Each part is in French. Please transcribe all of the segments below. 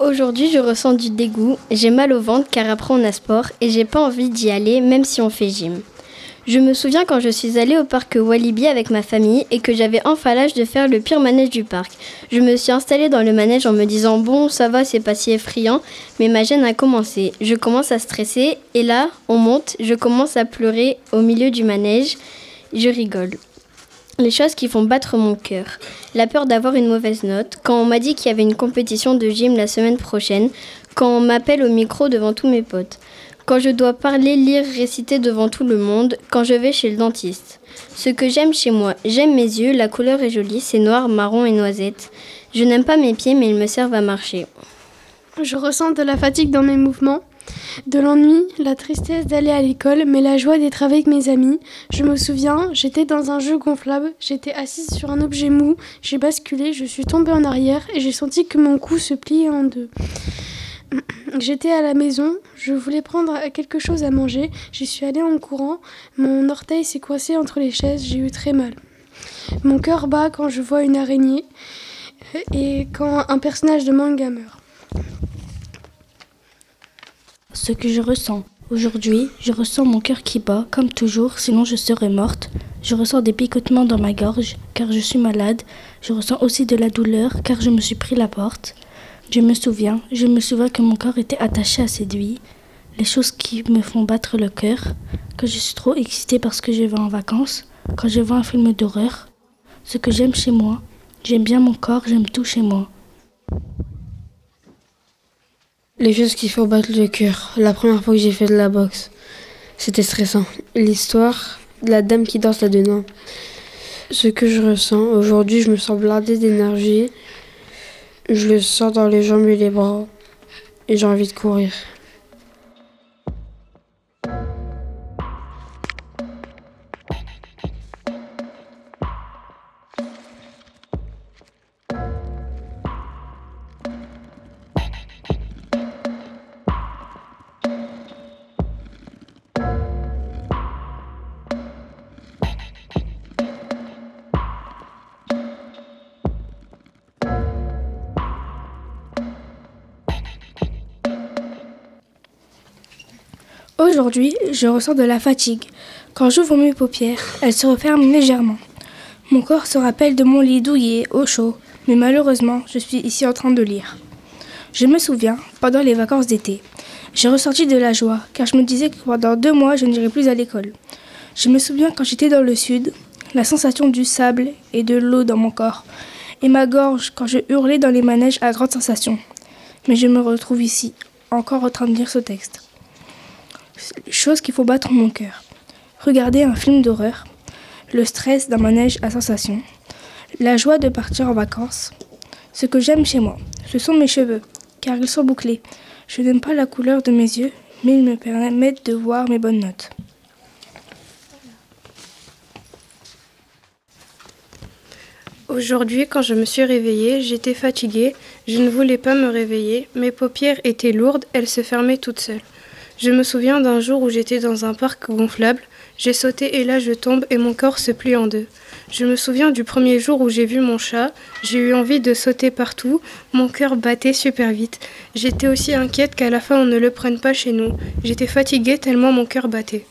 Aujourd'hui, je ressens du dégoût, j'ai mal au ventre car après on a sport et j'ai pas envie d'y aller même si on fait gym. Je me souviens quand je suis allée au parc Walibi avec ma famille et que j'avais enfin l'âge de faire le pire manège du parc. Je me suis installée dans le manège en me disant bon, ça va, c'est pas si effrayant, mais ma gêne a commencé. Je commence à stresser et là, on monte, je commence à pleurer au milieu du manège, je rigole. Les choses qui font battre mon cœur. La peur d'avoir une mauvaise note, quand on m'a dit qu'il y avait une compétition de gym la semaine prochaine, quand on m'appelle au micro devant tous mes potes quand je dois parler, lire, réciter devant tout le monde, quand je vais chez le dentiste. Ce que j'aime chez moi, j'aime mes yeux, la couleur est jolie, c'est noir, marron et noisette. Je n'aime pas mes pieds, mais ils me servent à marcher. Je ressens de la fatigue dans mes mouvements, de l'ennui, la tristesse d'aller à l'école, mais la joie d'être avec mes amis. Je me souviens, j'étais dans un jeu gonflable, j'étais assise sur un objet mou, j'ai basculé, je suis tombée en arrière et j'ai senti que mon cou se pliait en deux. J'étais à la maison, je voulais prendre quelque chose à manger, j'y suis allée en courant, mon orteil s'est coincé entre les chaises, j'ai eu très mal. Mon cœur bat quand je vois une araignée et quand un personnage de manga meurt. Ce que je ressens. Aujourd'hui, je ressens mon cœur qui bat, comme toujours, sinon je serais morte. Je ressens des picotements dans ma gorge, car je suis malade. Je ressens aussi de la douleur, car je me suis pris la porte. Je me souviens, je me souviens que mon corps était attaché à vie, les choses qui me font battre le cœur, que je suis trop excitée parce que je vais en vacances, quand je vois un film d'horreur, ce que j'aime chez moi. J'aime bien mon corps, j'aime tout chez moi. Les choses qui font battre le cœur. La première fois que j'ai fait de la boxe, c'était stressant. L'histoire de la dame qui danse là-dedans. Ce que je ressens, aujourd'hui, je me sens blindée d'énergie. Je le sens dans les jambes et les bras et j'ai envie de courir. Aujourd'hui, je ressens de la fatigue. Quand j'ouvre mes paupières, elles se referment légèrement. Mon corps se rappelle de mon lit douillet, au chaud, mais malheureusement, je suis ici en train de lire. Je me souviens, pendant les vacances d'été, j'ai ressenti de la joie, car je me disais que pendant deux mois, je n'irai plus à l'école. Je me souviens quand j'étais dans le sud, la sensation du sable et de l'eau dans mon corps, et ma gorge quand je hurlais dans les manèges à grande sensation. Mais je me retrouve ici, encore en train de lire ce texte chose qu'il faut battre mon cœur. Regarder un film d'horreur, le stress d'un manège à sensation, la joie de partir en vacances. Ce que j'aime chez moi, ce sont mes cheveux, car ils sont bouclés. Je n'aime pas la couleur de mes yeux, mais ils me permettent de voir mes bonnes notes. Aujourd'hui, quand je me suis réveillée, j'étais fatiguée, je ne voulais pas me réveiller, mes paupières étaient lourdes, elles se fermaient toutes seules. Je me souviens d'un jour où j'étais dans un parc gonflable. J'ai sauté et là je tombe et mon corps se plie en deux. Je me souviens du premier jour où j'ai vu mon chat. J'ai eu envie de sauter partout. Mon cœur battait super vite. J'étais aussi inquiète qu'à la fin on ne le prenne pas chez nous. J'étais fatiguée tellement mon cœur battait.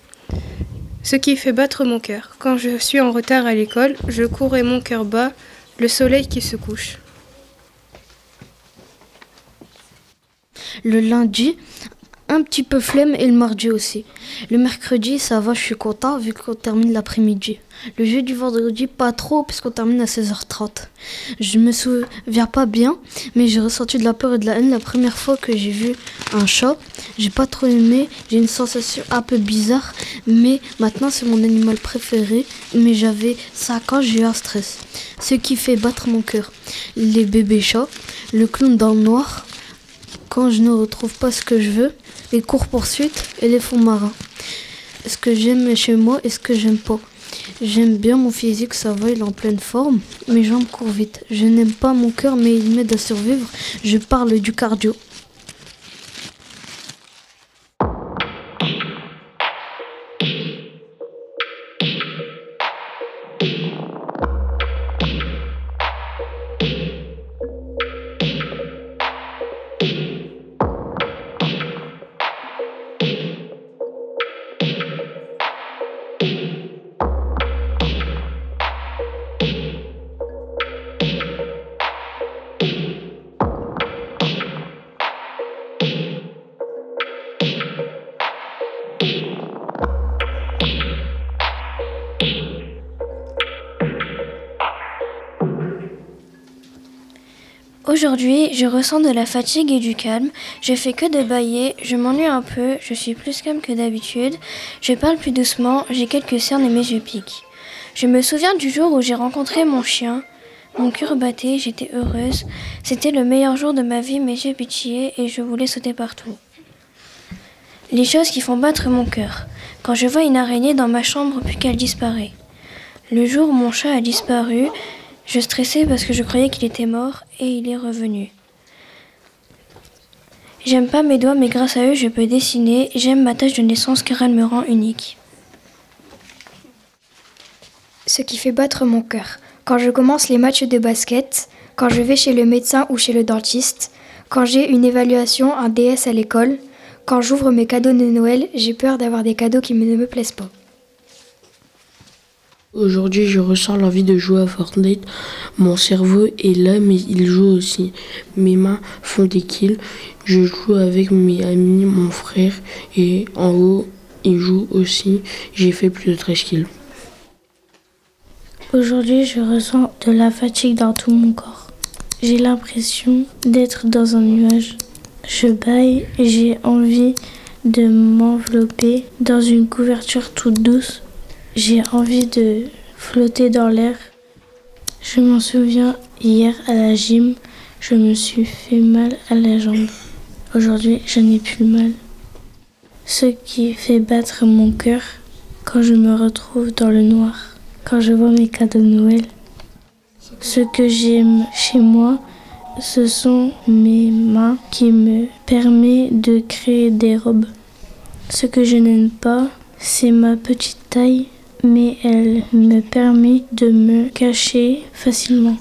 Ce qui fait battre mon cœur. Quand je suis en retard à l'école, je cours et mon cœur bat. Le soleil qui se couche. Le lundi, un petit peu flemme et le mardi aussi. Le mercredi, ça va, je suis content vu qu'on termine l'après-midi. Le jeudi, vendredi, pas trop puisqu'on termine à 16h30. Je me souviens pas bien, mais j'ai ressenti de la peur et de la haine la première fois que j'ai vu un chat. J'ai pas trop aimé, j'ai une sensation un peu bizarre, mais maintenant c'est mon animal préféré. Mais j'avais 5 ans, j'ai un stress. Ce qui fait battre mon cœur. Les bébés chats, le clown dans le noir, quand je ne retrouve pas ce que je veux, les courses-poursuites et les fonds marins. Ce que j'aime chez moi et ce que j'aime pas? J'aime bien mon physique, ça va, il est en pleine forme. Mes jambes courent vite. Je n'aime pas mon cœur, mais il m'aide à survivre. Je parle du cardio. Aujourd'hui, je ressens de la fatigue et du calme. Je fais que de bailler, je m'ennuie un peu, je suis plus calme que d'habitude. Je parle plus doucement, j'ai quelques cernes et mes yeux piquent. Je me souviens du jour où j'ai rencontré mon chien. Mon cœur battait, j'étais heureuse. C'était le meilleur jour de ma vie, mes yeux pétillaient et je voulais sauter partout. Les choses qui font battre mon cœur. Quand je vois une araignée dans ma chambre puis qu'elle disparaît. Le jour où mon chat a disparu, je stressais parce que je croyais qu'il était mort et il est revenu. J'aime pas mes doigts, mais grâce à eux, je peux dessiner. J'aime ma tâche de naissance car elle me rend unique. Ce qui fait battre mon cœur. Quand je commence les matchs de basket, quand je vais chez le médecin ou chez le dentiste, quand j'ai une évaluation, un DS à l'école, quand j'ouvre mes cadeaux de Noël, j'ai peur d'avoir des cadeaux qui ne me plaisent pas. Aujourd'hui, je ressens l'envie de jouer à Fortnite. Mon cerveau est là, mais il joue aussi. Mes mains font des kills. Je joue avec mes amis, mon frère, et en haut, il joue aussi. J'ai fait plus de 13 kills. Aujourd'hui, je ressens de la fatigue dans tout mon corps. J'ai l'impression d'être dans un nuage. Je baille, j'ai envie de m'envelopper dans une couverture toute douce j'ai envie de flotter dans l'air. Je m'en souviens, hier à la gym, je me suis fait mal à la jambe. Aujourd'hui, je n'ai plus mal. Ce qui fait battre mon cœur quand je me retrouve dans le noir, quand je vois mes cadeaux de Noël. Ce que j'aime chez moi, ce sont mes mains qui me permettent de créer des robes. Ce que je n'aime pas, c'est ma petite taille mais elle me permet de me cacher facilement.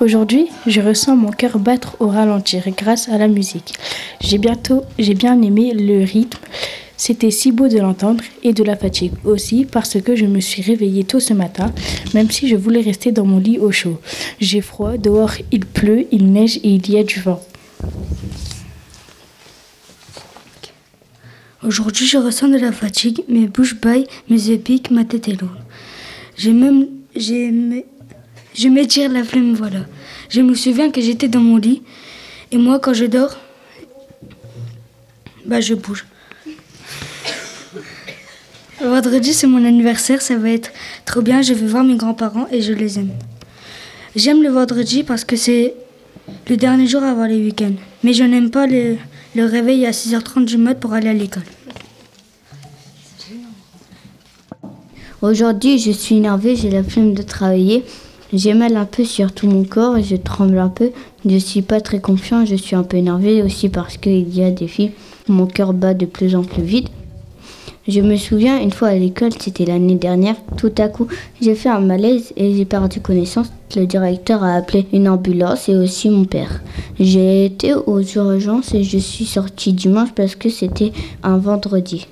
Aujourd'hui, je ressens mon cœur battre au ralentir grâce à la musique. J'ai bientôt, j'ai bien aimé le rythme. C'était si beau de l'entendre et de la fatigue aussi parce que je me suis réveillée tôt ce matin, même si je voulais rester dans mon lit au chaud. J'ai froid, dehors il pleut, il neige et il y a du vent. Aujourd'hui, je ressens de la fatigue, mes bouches baillent, mes yeux piquent, ma tête est lourde. J'ai même, j'ai je m'étire la flemme, voilà. Je me souviens que j'étais dans mon lit et moi, quand je dors, bah je bouge. Vendredi, c'est mon anniversaire, ça va être trop bien. Je vais voir mes grands-parents et je les aime. J'aime le vendredi parce que c'est le dernier jour avant les week-ends. Mais je n'aime pas le, réveil à 6h30 du mat pour aller à l'école. Aujourd'hui, je suis énervée, j'ai la flemme de travailler. J'ai mal un peu sur tout mon corps et je tremble un peu. Je suis pas très confiant, je suis un peu énervé aussi parce qu'il y a des filles. Mon cœur bat de plus en plus vite. Je me souviens une fois à l'école, c'était l'année dernière, tout à coup j'ai fait un malaise et j'ai perdu connaissance. Le directeur a appelé une ambulance et aussi mon père. J'ai été aux urgences et je suis sortie dimanche parce que c'était un vendredi.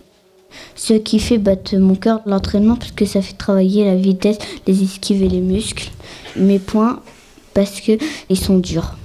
Ce qui fait battre mon cœur, l'entraînement, parce que ça fait travailler la vitesse, les esquives et les muscles. Mes points, parce qu'ils sont durs.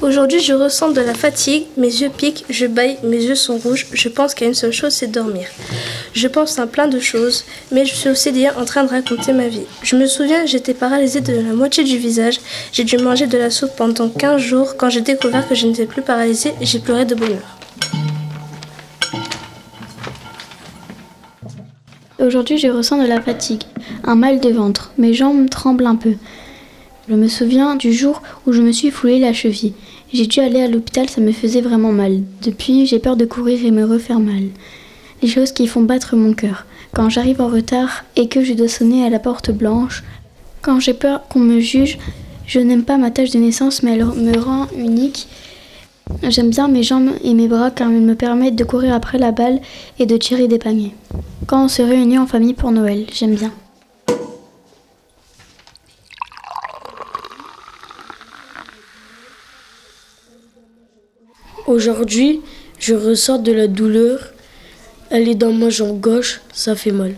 Aujourd'hui, je ressens de la fatigue, mes yeux piquent, je baille, mes yeux sont rouges. Je pense qu'à une seule chose, c'est dormir. Je pense à plein de choses, mais je suis aussi déjà en train de raconter ma vie. Je me souviens, j'étais paralysée de la moitié du visage. J'ai dû manger de la soupe pendant 15 jours. Quand j'ai découvert que je n'étais plus paralysée, j'ai pleuré de bonheur. Aujourd'hui, je ressens de la fatigue, un mal de ventre, mes jambes tremblent un peu. Je me souviens du jour où je me suis foulé la cheville. J'ai dû aller à l'hôpital, ça me faisait vraiment mal. Depuis, j'ai peur de courir et me refaire mal. Les choses qui font battre mon cœur. Quand j'arrive en retard et que je dois sonner à la porte blanche. Quand j'ai peur qu'on me juge, je n'aime pas ma tâche de naissance, mais elle me rend unique. J'aime bien mes jambes et mes bras car ils me permettent de courir après la balle et de tirer des paniers. Quand on se réunit en famille pour Noël, j'aime bien. Aujourd'hui, je ressens de la douleur. Elle est dans ma jambe gauche, ça fait mal.